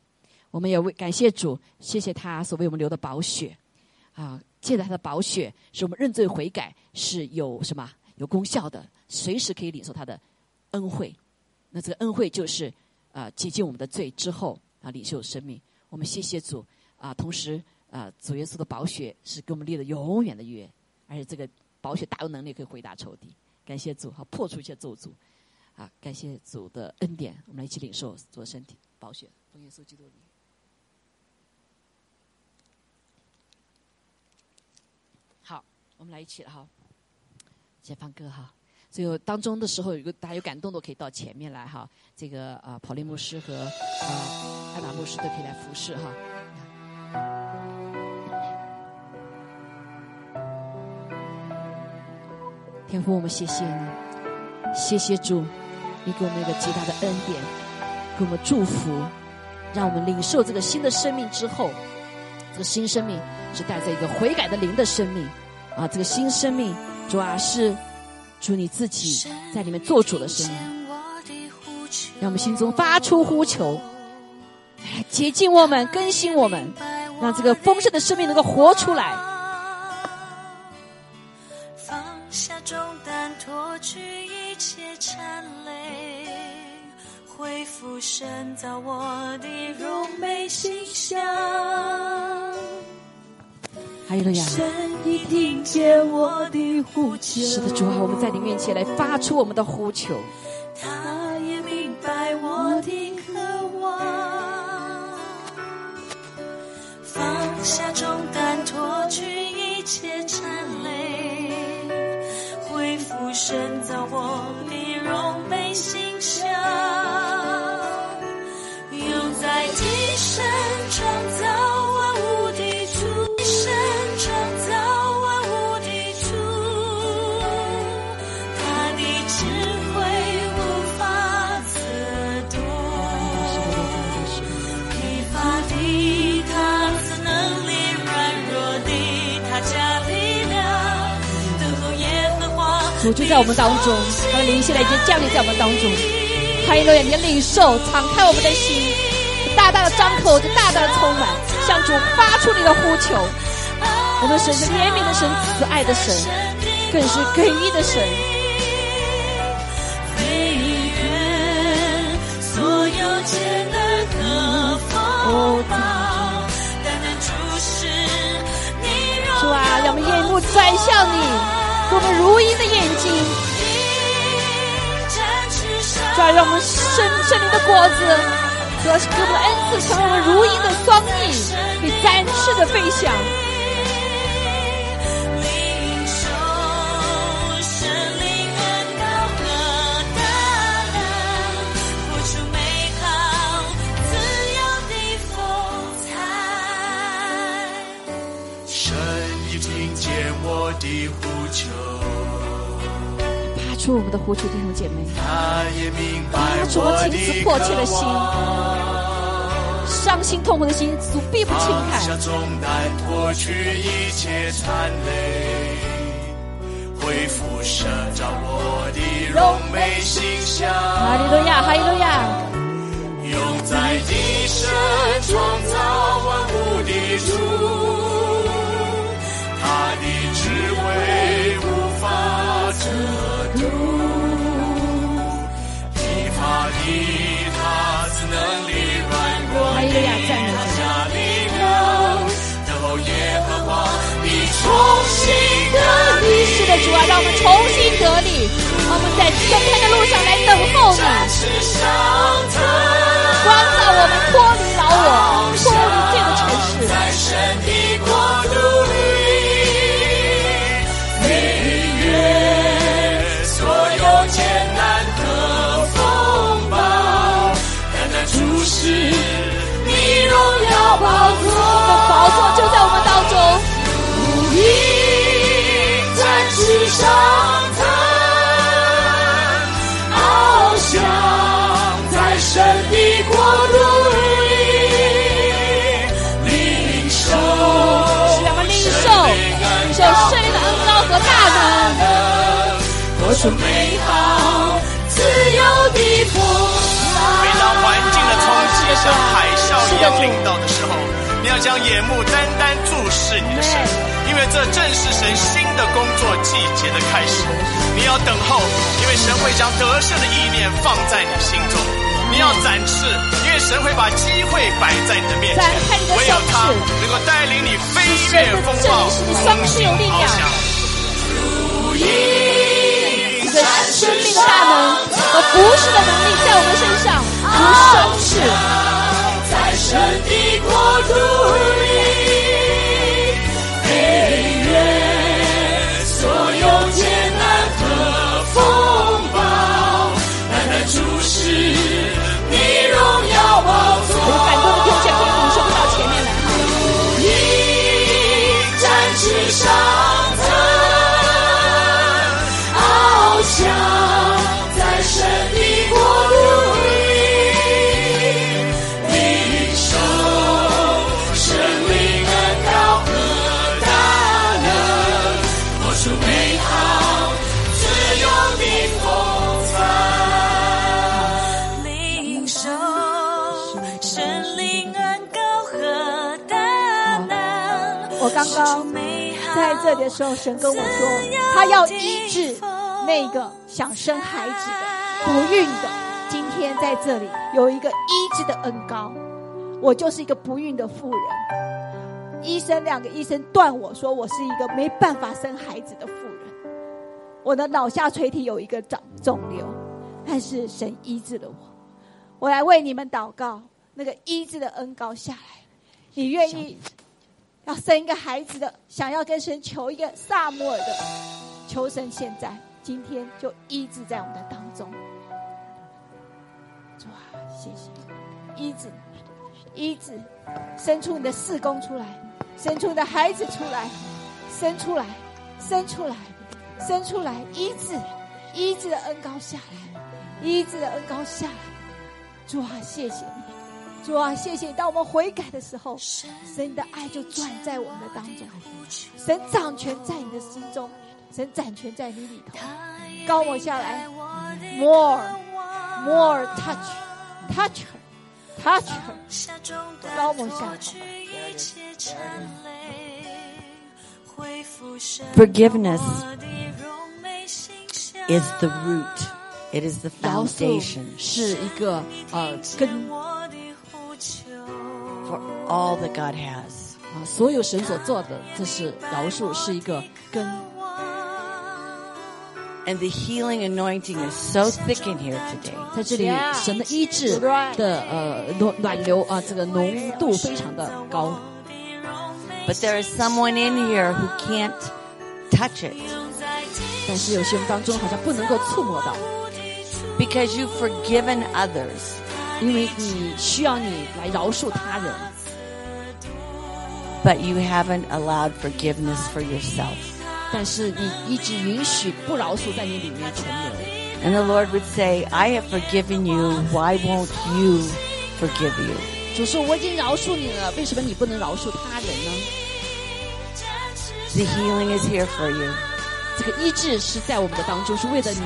我们也为感谢主，谢谢他所为我们留的宝血，啊，借着他的宝血，使我们认罪悔改是有什么有功效的，随时可以领受他的恩惠。那这个恩惠就是啊，洁净我们的罪之后啊，领受生命。我们谢谢主啊，同时。啊，主耶稣的宝血是给我们立了永远的约，而且这个宝血大有能力可以回答仇敌。感谢主，好破除一切咒诅。啊，感谢主的恩典，我们来一起领受主的身体宝血，奉耶稣基督里。好，我们来一起了哈，先放歌哈。最后当中的时候，有个大家有感动的可以到前面来哈。这个啊，跑利牧师和啊艾玛牧师都可以来服侍哈。天父，我们谢谢你，谢谢主，你给我们一个极大的恩典，给我们祝福，让我们领受这个新的生命之后，这个新生命是带着一个悔改的灵的生命啊！这个新生命主啊是主你自己在里面做主的生命，让我们心中发出呼求，来洁净我们，更新我们，让这个丰盛的生命能够活出来。脱去一切缠累，恢复深造我的柔美形象。还有了呀！神已听见我的呼求。是的，主啊，我们在你面前来发出我们的呼求。他也明白我的渴望，放下重担，脱去一切缠累。复生造我的荣美形象，主就在我们当中，他的灵现在已经降临在我们当中。欢迎各位，你的领受，敞开我们的心，大大的张口，就大大的充满，向主发出你的呼求。我们神是怜悯的神，慈爱的神，更是给予的神。主啊，让我们眼目转向你。我们如鹰的眼睛，抓让我们生生灵的果子和给我们的恩赐，成为我们如鹰的双翼，可以展翅的飞翔。的呼求，发出我们的呼求，弟兄姐妹。他也明白我们情思迫切的心，伤心痛苦的心，主必不轻看。下重担，脱去一切残累，恢复我的荣美形象。哈利路亚，哈利路亚。永在地上创造万物的主。他的智慧无法测度，疲乏的他只能力软弱的他下力量，等候耶和华，你重新得力。是的，主啊，让我们重新得力。我们在征战的路上来等候你，展翅上腾，光照我们脱离老我，脱离这个城市。活出美好自由的风每当环境的冲击像海啸一样临到的时候，你要将眼目单单注视你的神，因为这正是神新的工作季节的开始。你要等候，因为神会将得胜的意念放在你心中。你要展翅，因为神会把机会摆在你的面前。唯有他能够带领你飞越风暴，正是你双翅有力量翱翔。这个生命的大能和服侍的能力在我们身上如双翅。在神的国度里，这的时候，神跟我说，他要医治那个想生孩子的、不孕的。今天在这里有一个医治的恩膏，我就是一个不孕的妇人。医生两个医生断我说我是一个没办法生孩子的妇人，我的脑下垂体有一个长肿瘤，但是神医治了我。我来为你们祷告，那个医治的恩膏下来，你愿意要生一个孩子的，想要跟神求一个萨摩尔的，求神现在今天就医治在我们的当中。主啊，谢谢医治，医治，生出你的四公出来，生出你的孩子出来，生出来，生出来，生出来，医治，医治的恩高下来，医治的恩高下来。主啊，谢谢你，主啊，谢谢你。当我们悔改的时候，神你的爱就转在我们的当中，神掌权在你的心中，神掌权在你里头，高我下来，more more touch touch her touch her，高我下来。Forgiveness is the root. It is the foundation 是一个呃根 for all that God has. 啊，所有神所做的，这是饶恕是一个根。 And the healing anointing is so thick in here today. 在这里 Yeah 神的医治的呃暖暖流啊，这个浓度非常的高。 But there is someone in here who can't touch it 但是有些人当中好像不能够触摸到， because you've forgiven others. 因为你需要你来饶恕他人， but you haven't allowed forgiveness for yourself. 但是你一直允许不饶恕在你里面存留。 And the Lord would say, I have forgiven you. Why won't you forgive you? 主说我已经饶恕你了，为什么你不能饶恕他人呢？ The healing is here for you. 这个医治是在我们的当中，是为了你。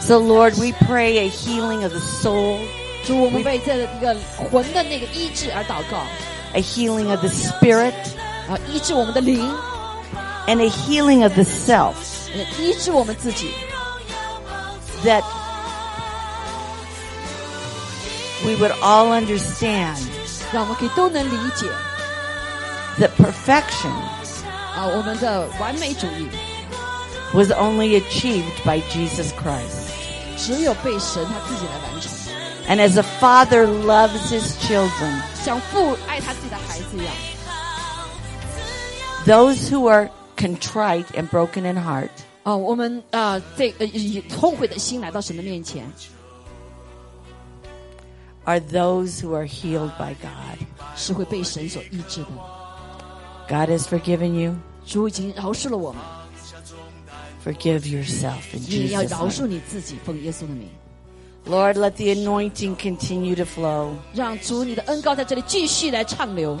So, Lord, we pray a healing of the soul, 主，我们为这一个魂的那个医治而祷告， a healing of the spirit, 啊，医治我们的灵， and a healing of the self 呃医治我们自己， that we would all understand 让我们可以都能理解 that perfection 啊，我们的完美主义 was only achieved by Jesus Christ. 只有被神他自己来完成， And as a father loves his children, 像父爱他自己的孩子一样。 those who are contrite and broken in heart 啊、我们啊、呃这呃以后悔的心来到神的面前， are those who are healed by God. 是会被神所医治的。 God has forgiven you. 主已经饶恕了我们， Forgive yourself in 你也要 Jesus' 饶 name. 恕你自己，奉耶稣的名， Lord, let the anointing continue to flow. 让主你的恩高在这里继续来畅流。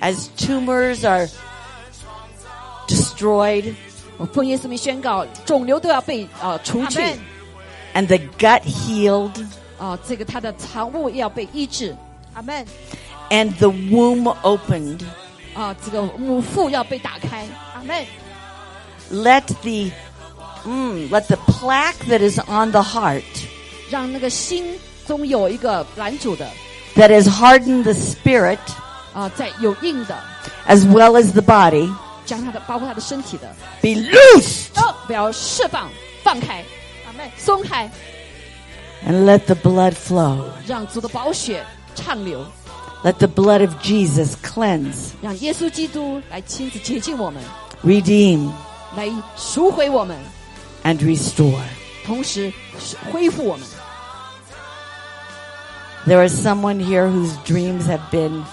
As tumors are destroyed 我奉耶稣名宣告，肿瘤都要被啊、呃除去 Amen and the gut healed 啊、这个他的肠物也要被医治阿门， and the womb opened, 啊、这个母腹要被打开，阿门， let the mm, let the plaque that is on the heart 让那个心中有一个拦阻的 that has hardened the spirit 啊、在有硬的， as well as the body 将他的包括他的身体的， be loosed 都不要释放放开，阿门，松开， and let the blood flow. 让主的宝血畅流， Let the blood of Jesus cleanse, 让耶稣基督来亲自洁净我们， redeem, 来赎回我们， and restore. 同时恢复我们。 There is someone here whose dreams have been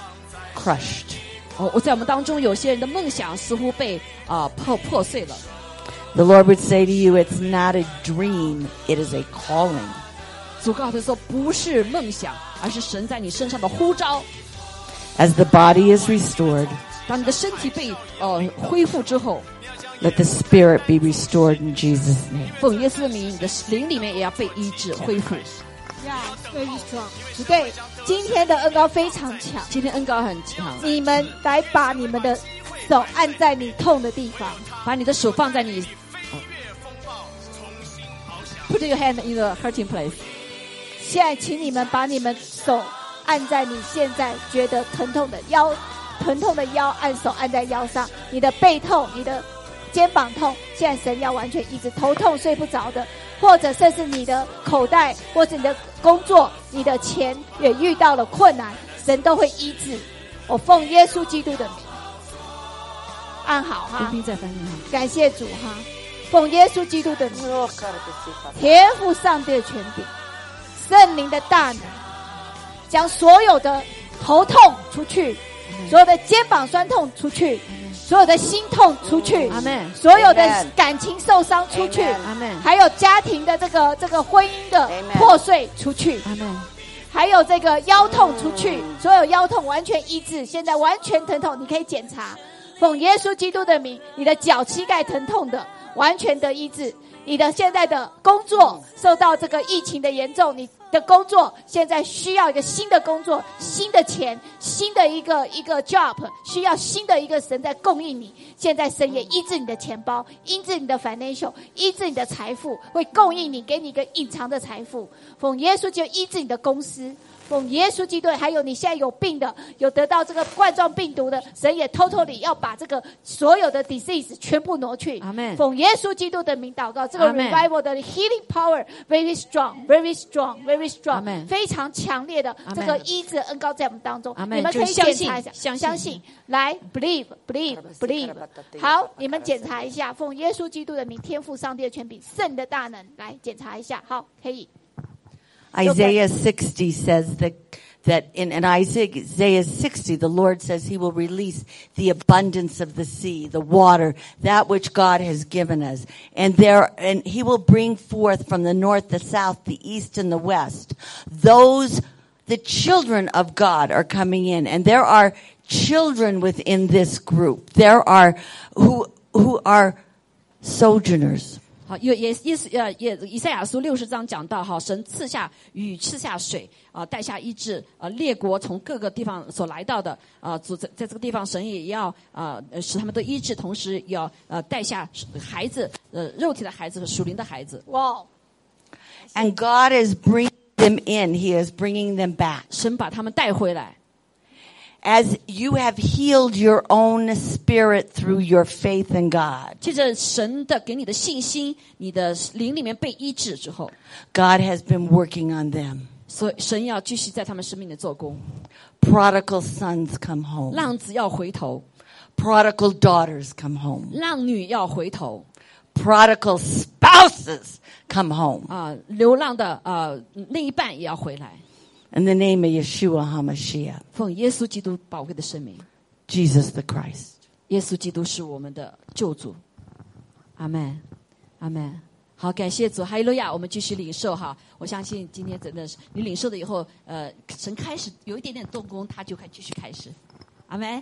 crushed. 哦，我在我们当中有些人的梦想似乎被啊、破破碎了。 The Lord would say to you, it's not a dream, it is a calling. 主告诉他说，不是梦想，而是神在你身上的呼召。 As the body is restored, 当你的身体被呃恢复之后， let the spirit be restored in Jesus' name. 奉耶稣的名，你的灵里面也要被医治恢复。 呀，very strong，对，今天的恩高非常强，今天恩高很强，你们来把你们的手按在你痛的地方，把你的手放在你。Put your hand in the hurting place。现在请你们把你们手按在你现在觉得疼痛的腰，疼痛的腰，按手按在腰上，你的背痛，你的肩膀痛，现在神要完全医治，头痛睡不着的，或者甚至你的口袋，或者你的工作，你的钱也遇到了困难，神都会医治。我奉耶稣基督的名，按好哈。感谢主哈，奉耶稣基督的名，天赋上帝的权柄，圣灵的大能，将所有的头痛出去，所有的肩膀酸痛出去，所有的心痛出去，阿门所有的感情受伤出去，阿门还有家庭的这个这个婚姻的破碎出去，阿门。还有这个腰痛出去，所有腰痛完全医治，现在完全疼痛，你可以检查。奉耶稣基督的名，你的脚膝盖疼痛的完全的医治。你的现在的工作受到这个疫情的严重，你的工作现在需要一个新的工作、新的钱、新的一个一个 job，需要新的一个神在供应你。现在神也医治你的钱包，医治你的 financial，医治你的财富，会供应你，给你一个隐藏的财富。奉耶稣就医治你的公司。奉耶稣基督，还有你现在有病的，有得到这个冠状病毒的，神也偷偷的要把这个所有的 disease 全部挪去。阿门奉耶稣基督的名祷告，这个 revival 的 healing power very strong, very strong, very strong，非常强烈的这个医治恩高在我们当中阿。门你们可以相信检查一下，相信相信，来 believe, believe, believe。好，你们检查一下，奉耶稣基督的名，天赋上帝的权柄，圣的大能，来检查一下。好，可以。Isaiah 60 says that that in, in Isaiah 60, the Lord says he will release the abundance of the sea, the water, that which God has given us. And there, and he will bring forth from the north, the south, the east, and the west. Those, the children of God are coming in. And there are children within this group. There are, who, who are sojourners. 好，也也意思呃也以赛亚书六十章讲到哈，神赐下雨，赐下水啊、带下医治啊、列国从各个地方所来到的啊，主在在这个地方，神也要啊、呃使他们都医治，同时也要呃带下孩子呃肉体的孩子和属灵的孩子，哇，And God is bringing them in. He is bringing them back. 神把他们带回来。as you have healed your own spirit through your faith in God, 借着神的给你的信心，你的灵里面被医治之后， God has been working on them. 所以神要继续在他们生命里做工。 Prodigal sons come home. 浪子要回头， Prodigal daughters come home. 浪女要回头 Prodigal spouses come home. 啊、流浪的啊、另一半也要回来。 In the name of Yeshua HaMashiach, 奉耶稣基督宝贵的生命，Jesus the Christ. 耶稣基督是我们的救主。阿门，阿门。好，感谢主，哈利路亚！我们继续领受哈。我相信今天真的是你领受了以后，呃，神开始有一点点动工，他就开继续开始。阿门，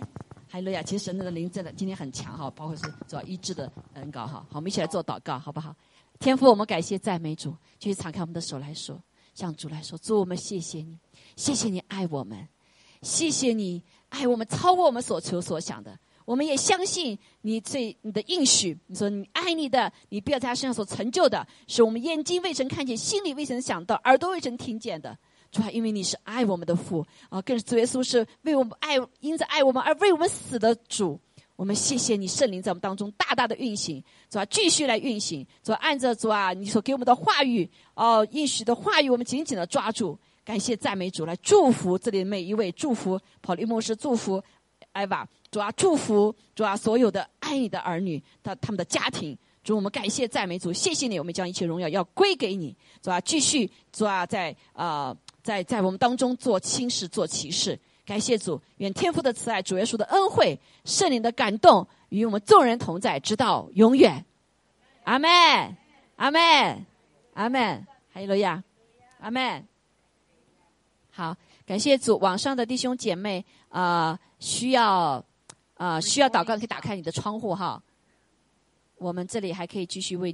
哈利路亚！其实神的灵真的今天很强哈，包括是主要医治的恩高哈。好，我们一起来做祷告，好不好？天父，我们感谢赞美主，继续敞开我们的手来说，向主来说，主我们谢谢你，谢谢你爱我们，谢谢你爱我们超过我们所求所想的。我们也相信你最你的应许，你说你爱你的，你不要在他身上所成就的，是我们眼睛未曾看见，心里未曾想到，耳朵未曾听见的。主啊，因为你是爱我们的父啊，更是主耶稣是为我们爱，因着爱我们而为我们死的主。我们谢谢你圣灵在我们当中大大的运行，主啊，继续来运行，主啊，按着主啊你所给我们的话语哦，应许的话语，我们紧紧的抓住。感谢赞美主，来祝福这里每一位，祝福跑利牧师，祝福艾娃，主啊，祝福主啊，所有的爱你的儿女，他他们的家庭。主，我们感谢赞美主，谢谢你，我们将一切荣耀要归给你。主啊，继续主啊，在啊、在在我们当中做轻事，做奇事。感谢主，愿天父的慈爱、主耶稣的恩惠、圣灵的感动与我们众人同在，直到永远。阿门，阿门，阿门。哈利路亚，阿门。好，感谢主。网上的弟兄姐妹啊、呃需要啊、呃需要祷告，可以打开你的窗户哈。我们这里还可以继续为你。